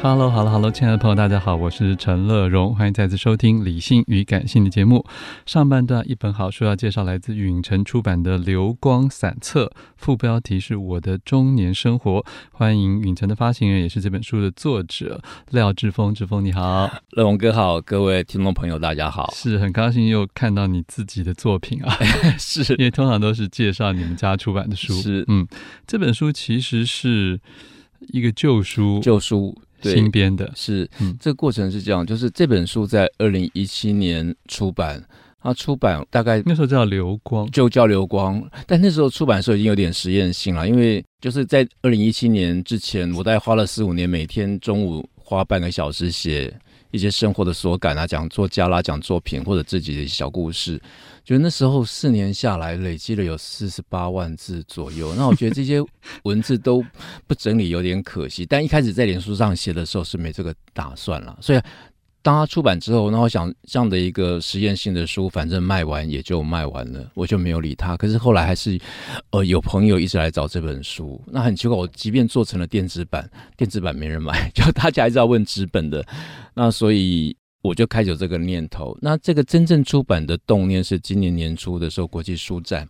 Hello，Hello，Hello，hello, 亲爱的朋友，大家好，我是陈乐荣，欢迎再次收听《理性与感性》的节目。上半段一本好书要介绍，来自允晨出版的《流光散册》，副标题是我的中年生活。欢迎允晨的发行人，也是这本书的作者廖志峰。志峰你好，乐荣哥好，各位听众朋友大家好，是很高兴又看到你自己的作品啊，是因为通常都是介绍你们家出版的书，是嗯，这本书其实是一个旧书，旧书。对新编的。是，嗯，这个过程是这样，就是这本书在二零一七年出版，它出版大概那时候叫流光，就叫流光，但那时候出版的时候已经有点实验性了，因为就是在二零一七年之前，我大概花了四五年，每天中午花半个小时写一些生活的所感啊，讲作家啦，讲作品或者自己的小故事。觉得那时候四年下来累积了有四十八万字左右，那我觉得这些文字都不整理有点可惜。但一开始在脸书上写的时候是没这个打算了，所以当他出版之后，那我想这样的一个实验性的书，反正卖完也就卖完了，我就没有理他。可是后来还是呃有朋友一直来找这本书，那很奇怪，我即便做成了电子版，电子版没人买，就大家还是要问纸本的，那所以。我就开始有这个念头。那这个真正出版的动念是今年年初的时候，国际书展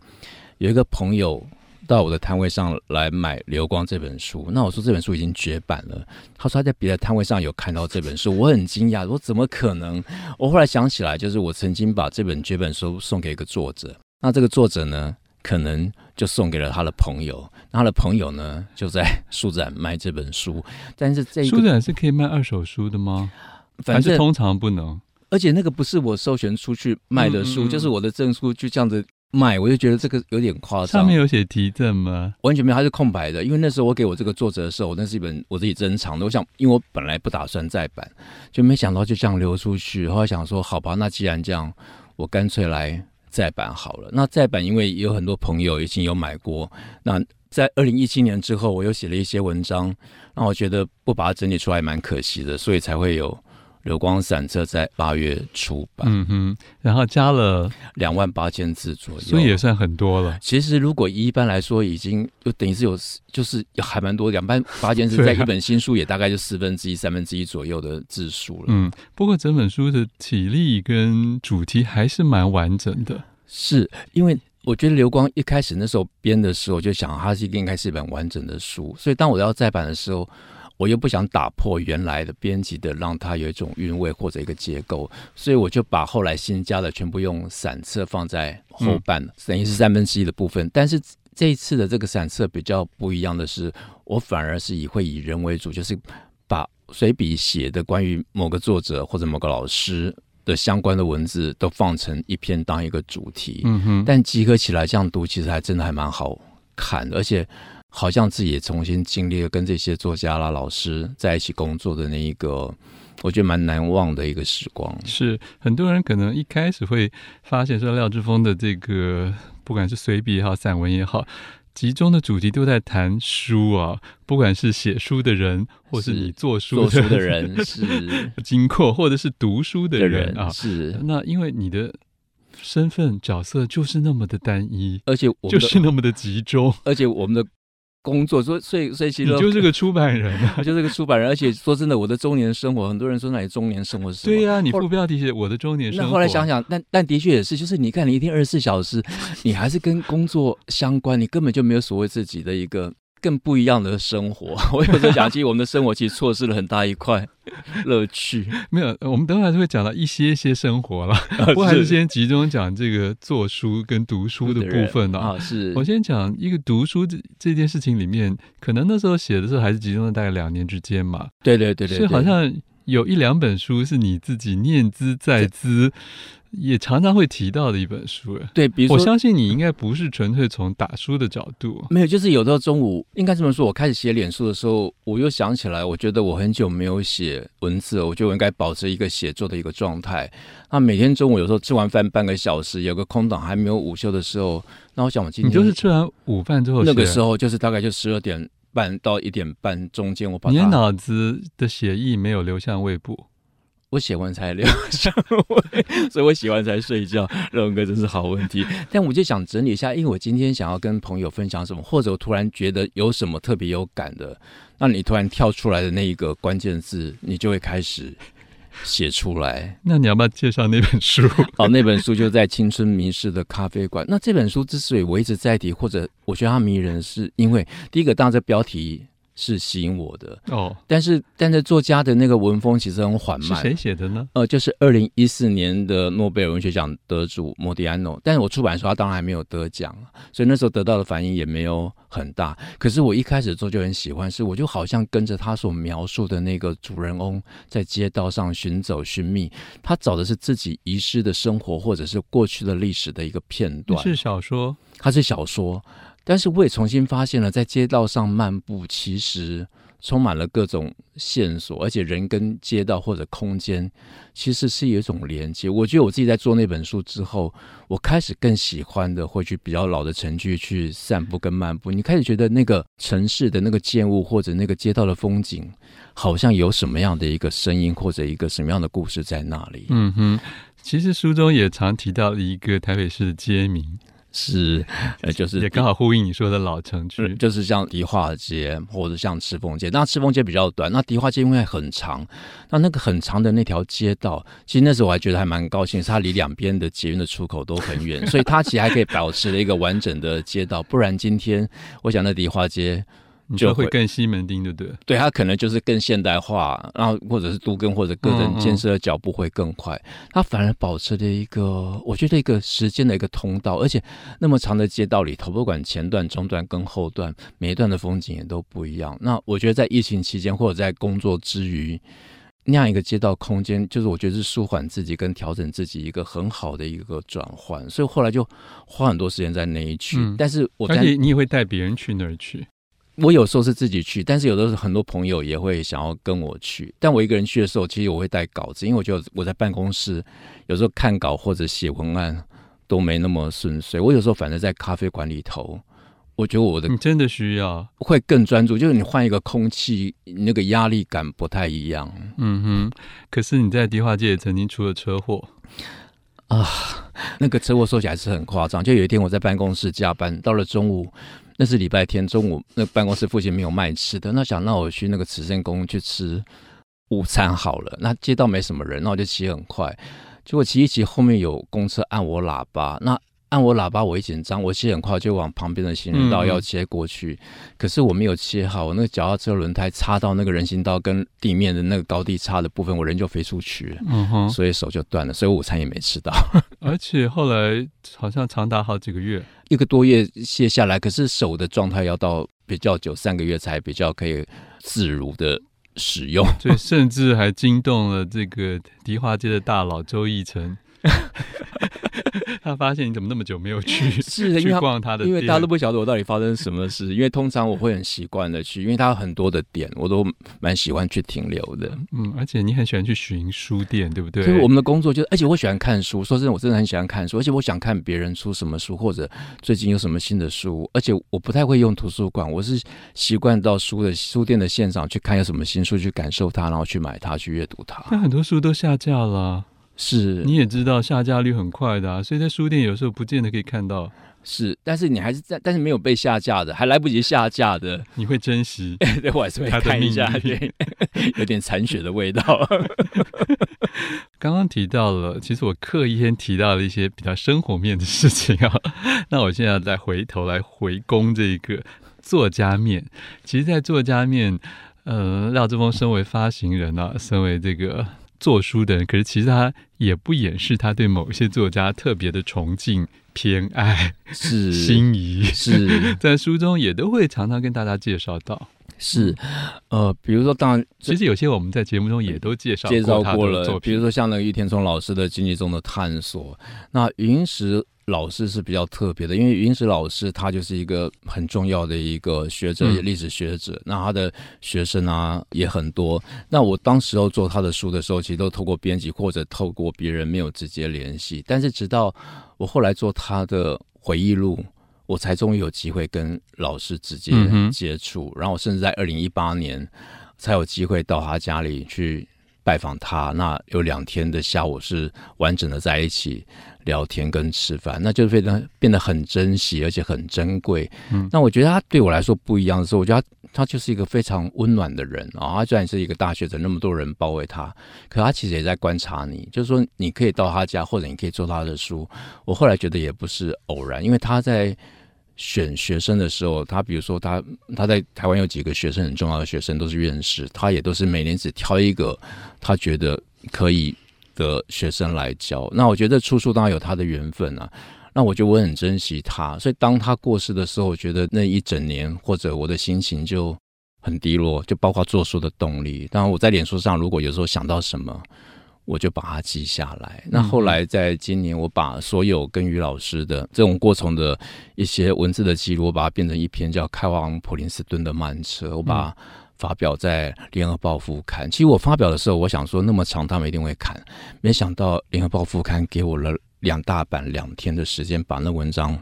有一个朋友到我的摊位上来买《流光》这本书。那我说这本书已经绝版了。他说他在别的摊位上有看到这本书，我很惊讶，我怎么可能？我后来想起来，就是我曾经把这本绝版书送给一个作者。那这个作者呢，可能就送给了他的朋友。那他的朋友呢，就在书展卖这本书。但是这书展是可以卖二手书的吗？反正通常不能，而且那个不是我授权出去卖的书，嗯嗯就是我的证书就这样子卖，我就觉得这个有点夸张。上面有写提证吗？完全没有，它是空白的。因为那时候我给我这个作者的时候，那是一本我自己珍藏的。我想，因为我本来不打算再版，就没想到就这样流出去。后来想说，好吧，那既然这样，我干脆来再版好了。那再版，因为有很多朋友已经有买过。那在二零一七年之后，我又写了一些文章，那我觉得不把它整理出来蛮可惜的，所以才会有。流光散册在八月出版，嗯哼，然后加了两万八千字左右，所以也算很多了。其实如果一般来说，已经就等于是有，就是还蛮多，两万八千字在一本新书也大概就四分之一、三分之一左右的字数了。嗯，不过整本书的体力跟主题还是蛮完整的。是因为我觉得流光一开始那时候编的时候，就想它是应该是一本完整的书，所以当我要再版的时候。我又不想打破原来的编辑的，让它有一种韵味或者一个结构，所以我就把后来新加的全部用散册放在后半，嗯、等于是三分之一的部分。但是这一次的这个散册比较不一样的是，我反而是以会以人为主，就是把随笔写的关于某个作者或者某个老师的相关的文字都放成一篇当一个主题。嗯哼，但集合起来这样读，其实还真的还蛮好看的，而且。好像自己也重新经历了跟这些作家啦、老师在一起工作的那一个，我觉得蛮难忘的一个时光。是很多人可能一开始会发现说，廖志峰的这个不管是随笔也好、散文也好，集中的主题都在谈书啊。不管是写书的人，或是你做书的做书的人，是 经过或者是读书的人，的人啊。是那因为你的。身份角色就是那么的单一，而且我就是那么的集中，而且我们的工作，所以所以所以其实你就是个出版人啊，我就是个出版人，而且说真的，我的中年生活，很多人说那里中年生活是什么？对呀、啊，你副标题写我的中年生活。那后来想想，但但的确也是，就是你看你一天二十四小时，你还是跟工作相关，你根本就没有所谓自己的一个。更不一样的生活，我有时候想起我们的生活其实错失了很大一块乐趣。没有，我们等会还是会讲到一些些生活了。我还是先集中讲这个做书跟读书的部分啊。是我先讲一个读书这这件事情里面，可能那时候写的时候还是集中在大概两年之间嘛。对对对对，所以好像有一两本书是你自己念兹在兹。也常常会提到的一本书，对，比如说，我相信你应该不是纯粹从打书的角度，没有，就是有时候中午应该这么说，我开始写脸书的时候，我又想起来，我觉得我很久没有写文字了，我觉得我应该保持一个写作的一个状态。那每天中午有时候吃完饭半个小时，有个空档还没有午休的时候，那我想我今天你就是吃完午饭之后，那个时候就是大概就十二点半到一点半中间，我把你的脑子的血液没有流向胃部。我写完才聊 所以我写完才睡觉。任哥真是好问题，但我就想整理一下，因为我今天想要跟朋友分享什么，或者我突然觉得有什么特别有感的，那你突然跳出来的那一个关键字，你就会开始写出来。那你要不要介绍那本书？好，那本书就在青春迷失的咖啡馆。那这本书之所以我一直在提，或者我觉得它迷人，是因为第一个，当然这标题。是吸引我的哦，但是但是作家的那个文风其实很缓慢。是谁写的呢？呃，就是二零一四年的诺贝尔文学奖得主莫迪安诺。但是我出版的时候他当然还没有得奖，所以那时候得到的反应也没有很大。可是我一开始做就很喜欢，是我就好像跟着他所描述的那个主人翁在街道上寻走寻觅，他找的是自己遗失的生活或者是过去的历史的一个片段。是小说，他是小说。但是我也重新发现了，在街道上漫步，其实充满了各种线索，而且人跟街道或者空间其实是有一种连接。我觉得我自己在做那本书之后，我开始更喜欢的会去比较老的城区去散步跟漫步。你开始觉得那个城市的那个建物或者那个街道的风景，好像有什么样的一个声音或者一个什么样的故事在那里。嗯哼，其实书中也常提到一个台北市的街名。是，呃，就是也刚好呼应你说的老城区，就是像迪化街或者像赤峰街。那赤峰街比较短，那迪化街因为很长，那那个很长的那条街道，其实那时候我还觉得还蛮高兴，是它离两边的捷运的出口都很远，所以它其实还可以保持了一个完整的街道。不然今天，我想那迪化街。就会更西门町，对不对？对，它可能就是更现代化，然后或者是都更或者个人建设的脚步会更快。它反而保持了一个，我觉得一个时间的一个通道，而且那么长的街道里头，不管前段、中段跟后段，每一段的风景也都不一样。那我觉得在疫情期间或者在工作之余，那样一个街道空间，就是我觉得是舒缓自己跟调整自己一个很好的一个转换。所以后来就花很多时间在那一区，嗯、但是我而且你也会带别人去那儿去。我有时候是自己去，但是有的时候很多朋友也会想要跟我去。但我一个人去的时候，其实我会带稿子，因为我觉得我在办公室有时候看稿或者写文案都没那么顺遂。我有时候反正在咖啡馆里头，我觉得我的你真的需要会更专注，就是你换一个空气，那个压力感不太一样。嗯哼，可是你在迪化街也曾经出了车祸啊，那个车祸说起来是很夸张。就有一天我在办公室加班，到了中午。那是礼拜天中午，那办公室附近没有卖吃的，那想让我去那个慈圣宫去吃午餐好了。那街道没什么人，那我就骑很快，结果骑一骑后面有公车按我喇叭，那按我喇叭我一紧张，我骑很快就往旁边的行人道要切过去，嗯、可是我没有切好，我那个脚踏车轮胎插到那个人行道跟地面的那个高低差的部分，我人就飞出去，嗯哼，所以手就断了，所以午餐也没吃到，而且后来好像长达好几个月。一个多月卸下来，可是手的状态要到比较久，三个月才比较可以自如的使用。对，甚至还惊动了这个迪化街的大佬周奕成。他发现你怎么那么久没有去？是的，去逛他的店，因为大家都不晓得我到底发生什么事。因为通常我会很习惯的去，因为他有很多的点，我都蛮喜欢去停留的。嗯，而且你很喜欢去寻书店，对不对？所以我们的工作就是，而且我喜欢看书。说真的，我真的很喜欢看书，而且我想看别人出什么书，或者最近有什么新的书。而且我不太会用图书馆，我是习惯到书的书店的现场去看有什么新书，去感受它，然后去买它，去阅读它。那很多书都下架了。是，你也知道下架率很快的啊，所以在书店有时候不见得可以看到是，但是你还是在，但是没有被下架的，还来不及下架的，你会珍惜。对，我还是会看一下，对，有点残血的味道。刚刚提到了，其实我刻意先提到了一些比较生活面的事情啊。那我现在再回头来回攻这个作家面。其实，在作家面，呃，廖志峰身为发行人啊，身为这个。做书的人，可是其实他也不掩饰他对某一些作家特别的崇敬、偏爱、是心仪，是 在书中也都会常常跟大家介绍到。是，呃，比如说，当然，其实有些我们在节目中也都介绍介绍过了，比如说像那个郁天聪老师的《经济中的探索》，那云石。老师是比较特别的，因为云石老师他就是一个很重要的一个学者，历史学者。嗯、那他的学生啊也很多。那我当时候做他的书的时候，其实都透过编辑或者透过别人，没有直接联系。但是直到我后来做他的回忆录，我才终于有机会跟老师直接接触。嗯、然后我甚至在二零一八年才有机会到他家里去拜访他。那有两天的下午是完整的在一起。聊天跟吃饭，那就非常变得很珍惜，而且很珍贵。嗯，那我觉得他对我来说不一样的是，我觉得他他就是一个非常温暖的人啊。他虽然是一个大学者，那么多人包围他，可他其实也在观察你。就是说，你可以到他家，或者你可以做他的书。我后来觉得也不是偶然，因为他在选学生的时候，他比如说他他在台湾有几个学生很重要的学生都是院士，他也都是每年只挑一个他觉得可以。的学生来教，那我觉得出书当然有他的缘分啊。那我觉得我很珍惜他，所以当他过世的时候，我觉得那一整年或者我的心情就很低落，就包括做书的动力。当然我在脸书上，如果有时候想到什么，我就把它记下来。那后来在今年，我把所有跟于老师的这种过程的一些文字的记录，我把它变成一篇叫《开往普林斯顿的慢车》，我把。发表在《联合报》副刊。其实我发表的时候，我想说那么长，他们一定会看。没想到《联合报》副刊给我了两大版两天的时间，把那文章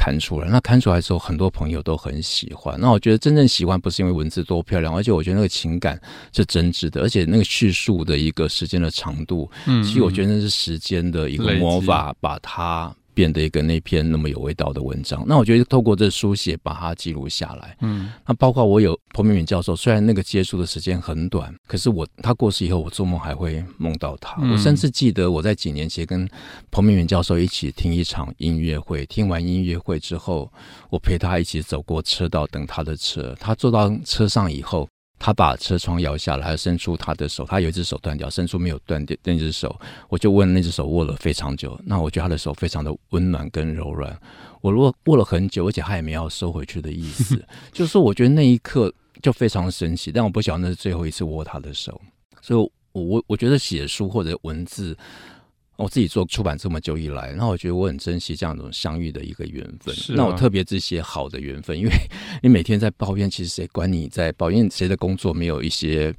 刊出来。那刊出来的时候，很多朋友都很喜欢。那我觉得真正喜欢不是因为文字多漂亮，而且我觉得那个情感是真挚的，而且那个叙述的一个时间的长度，嗯，其实我觉得那是时间的一个魔法，把它。变得一个那篇那么有味道的文章，那我觉得透过这书写把它记录下来，嗯，那包括我有彭明敏教授，虽然那个接触的时间很短，可是我他过世以后，我做梦还会梦到他。嗯、我甚至记得我在几年前跟彭明敏教授一起听一场音乐会，听完音乐会之后，我陪他一起走过车道等他的车，他坐到车上以后。他把车窗摇下来，伸出他的手，他有一只手断掉，伸出没有断掉那只手，我就问那只手握了非常久。那我觉得他的手非常的温暖跟柔软，我握握了很久，而且他也没有收回去的意思，就是我觉得那一刻就非常神奇。但我不晓得那是最后一次握他的手，所以我我觉得写书或者文字。我自己做出版这么久以来，那我觉得我很珍惜这样一种相遇的一个缘分。是啊、那我特别这些好的缘分，因为你每天在抱怨，其实谁管你在抱怨？谁的工作没有一些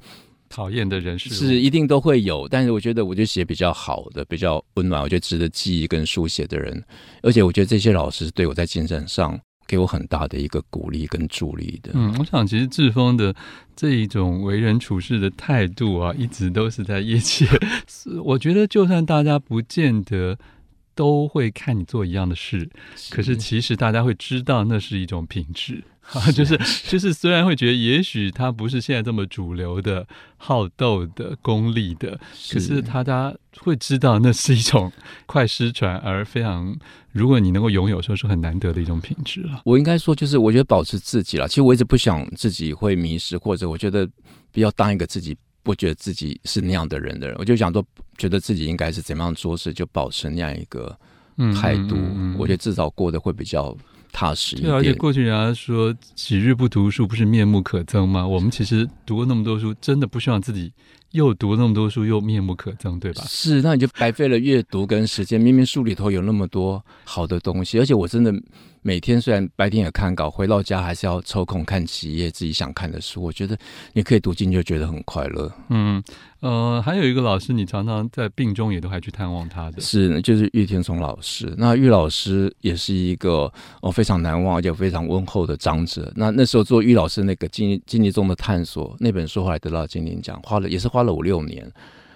讨厌的人事？是一定都会有。但是我觉得，我就写比较好的、比较温暖，我觉得值得记忆跟书写的人。而且我觉得这些老师对我在精神上。给我很大的一个鼓励跟助力的。嗯，我想其实志峰的这一种为人处事的态度啊，一直都是在业界。我觉得就算大家不见得都会看你做一样的事，是可是其实大家会知道那是一种品质。啊，就是就是，虽然会觉得也许他不是现在这么主流的好斗的功利的，是可是大家会知道那是一种快失传而非常，如果你能够拥有，说是很难得的一种品质了。我应该说，就是我觉得保持自己了。其实我一直不想自己会迷失，或者我觉得比较当一个自己不觉得自己是那样的人的人。我就想说，觉得自己应该是怎么样做事，就保持那样一个态度。嗯嗯嗯，我觉得至少过得会比较。踏实一点。对，而且过去人家说“几日不读书，不是面目可憎”吗？我们其实读过那么多书，真的不希望自己又读那么多书又面目可憎，对吧？是，那你就白费了阅读跟时间。明明书里头有那么多好的东西，而且我真的。每天虽然白天也看稿，回到家还是要抽空看几页自己想看的书。我觉得你可以读进去，就觉得很快乐。嗯，呃，还有一个老师，你常常在病中也都还去探望他的，是，就是玉天松老师。那玉老师也是一个哦非常难忘而且非常温厚的长者。那那时候做玉老师那个经经历中的探索那本书，后来得到金鼎奖，花了也是花花了五六年。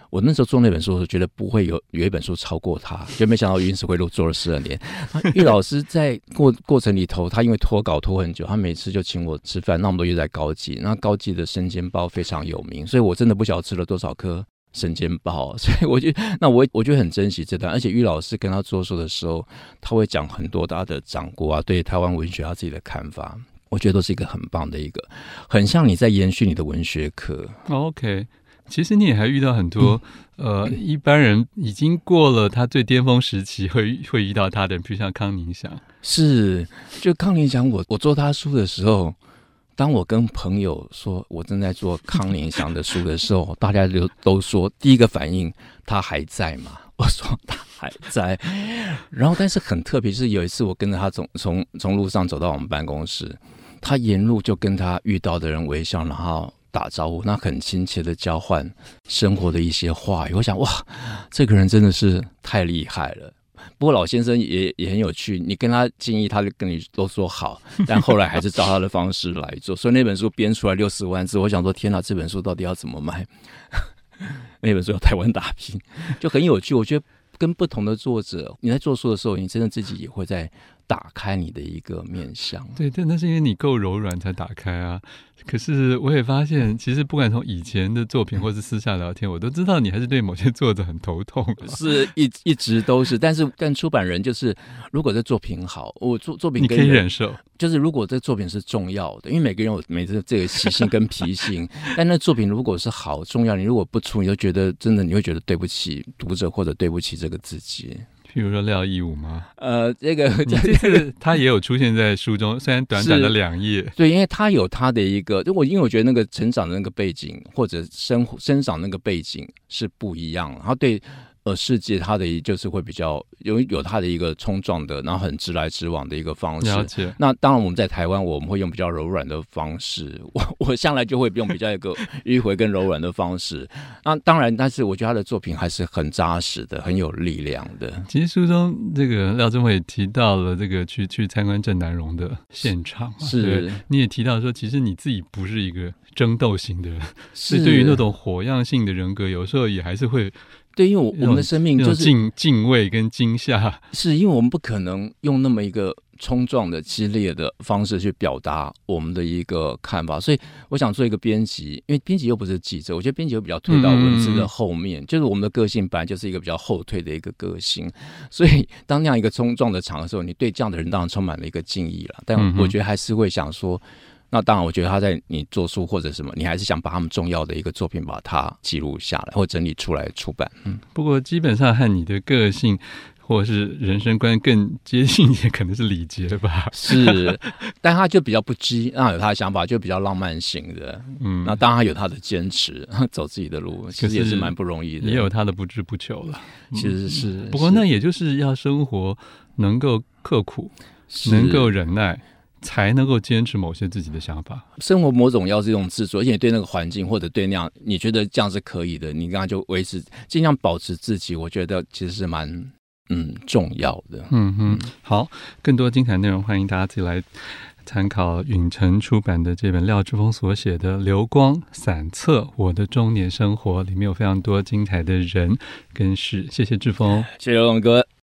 我那时候做那本书的时候，觉得不会有有一本书超过他，就没想到《云石回路》做了十二年。玉老师在过过程里头，他因为拖稿拖很久，他每次就请我吃饭，那么多月在高级。那高级的生煎包非常有名，所以我真的不晓得吃了多少颗生煎包。所以我就那我我就很珍惜这段。而且玉老师跟他做书的时候，他会讲很多他的掌故啊，对台湾文学他自己的看法，我觉得都是一个很棒的一个，很像你在延续你的文学课。OK。其实你也还遇到很多，嗯、呃，一般人已经过了他最巅峰时期会会遇到他的人，比如像康宁祥。是，就康宁祥，我我做他书的时候，当我跟朋友说我正在做康宁祥的书的时候，大家就都说第一个反应他还在吗？我说他还在。然后，但是很特别，是有一次我跟着他从从从路上走到我们办公室，他沿路就跟他遇到的人微笑，然后。打招呼，那很亲切的交换生活的一些话语。我想，哇，这个人真的是太厉害了。不过老先生也也很有趣，你跟他建议，他就跟你都说好，但后来还是照他的方式来做。所以那本书编出来六十万字，我想说，天哪，这本书到底要怎么卖？那本书要台湾打拼，就很有趣。我觉得跟不同的作者，你在做书的时候，你真的自己也会在。打开你的一个面相，对，但那是因为你够柔软才打开啊。可是我也发现，其实不管从以前的作品或是私下聊天，我都知道你还是对某些作者很头痛，是一一直都是。但是，但出版人就是，如果这作品好，我作作品你可以忍受，就是如果这作品是重要的，因为每个人有每次这个习性跟脾性。但那作品如果是好重要，你如果不出，你就觉得真的你会觉得对不起读者或者对不起这个自己。比如说廖义武吗？呃，这个他也有出现在书中，虽然短短的两页。对，因为他有他的一个，就我因为我觉得那个成长的那个背景或者生生长那个背景是不一样，然后对。呃，世界它的就是会比较有有它的一个冲撞的，然后很直来直往的一个方式。那当然，我们在台湾我们会用比较柔软的方式，我我向来就会用比较一个 迂回跟柔软的方式。那当然，但是我觉得他的作品还是很扎实的，很有力量的。其实书中这个廖正伟提到了这个去去参观郑南荣的现场，是。你也提到说，其实你自己不是一个争斗型的人，是对于那种火样性的人格，有时候也还是会。对，因为我我们的生命就是敬敬畏跟惊吓，是因为我们不可能用那么一个冲撞的、激烈的方式去表达我们的一个看法，所以我想做一个编辑，因为编辑又不是记者，我觉得编辑又比较退到文字的后面，嗯、就是我们的个性本来就是一个比较后退的一个个性，所以当那样一个冲撞的场的时候，你对这样的人当然充满了一个敬意了，但我觉得还是会想说。那当然，我觉得他在你做书或者什么，你还是想把他们重要的一个作品把它记录下来或整理出来出版。嗯，不过基本上和你的个性或者是人生观更接近一点，可能是李杰吧。是，但他就比较不羁，那有他的想法，就比较浪漫型的。嗯，那当然他有他的坚持，走自己的路，其实也是蛮不容易的。也有他的不知不求了，其实是。嗯、不过那也就是要生活能够刻苦，能够忍耐。才能够坚持某些自己的想法。生活某种要是一种自主，而且对那个环境或者对那样，你觉得这样是可以的，你刚刚就维持，尽量保持自己。我觉得其实是蛮嗯重要的。嗯哼，好，更多精彩内容，欢迎大家自己来参考允晨出版的这本廖志峰所写的《流光散册：我的中年生活》，里面有非常多精彩的人跟事。谢谢志峰，谢谢龙哥。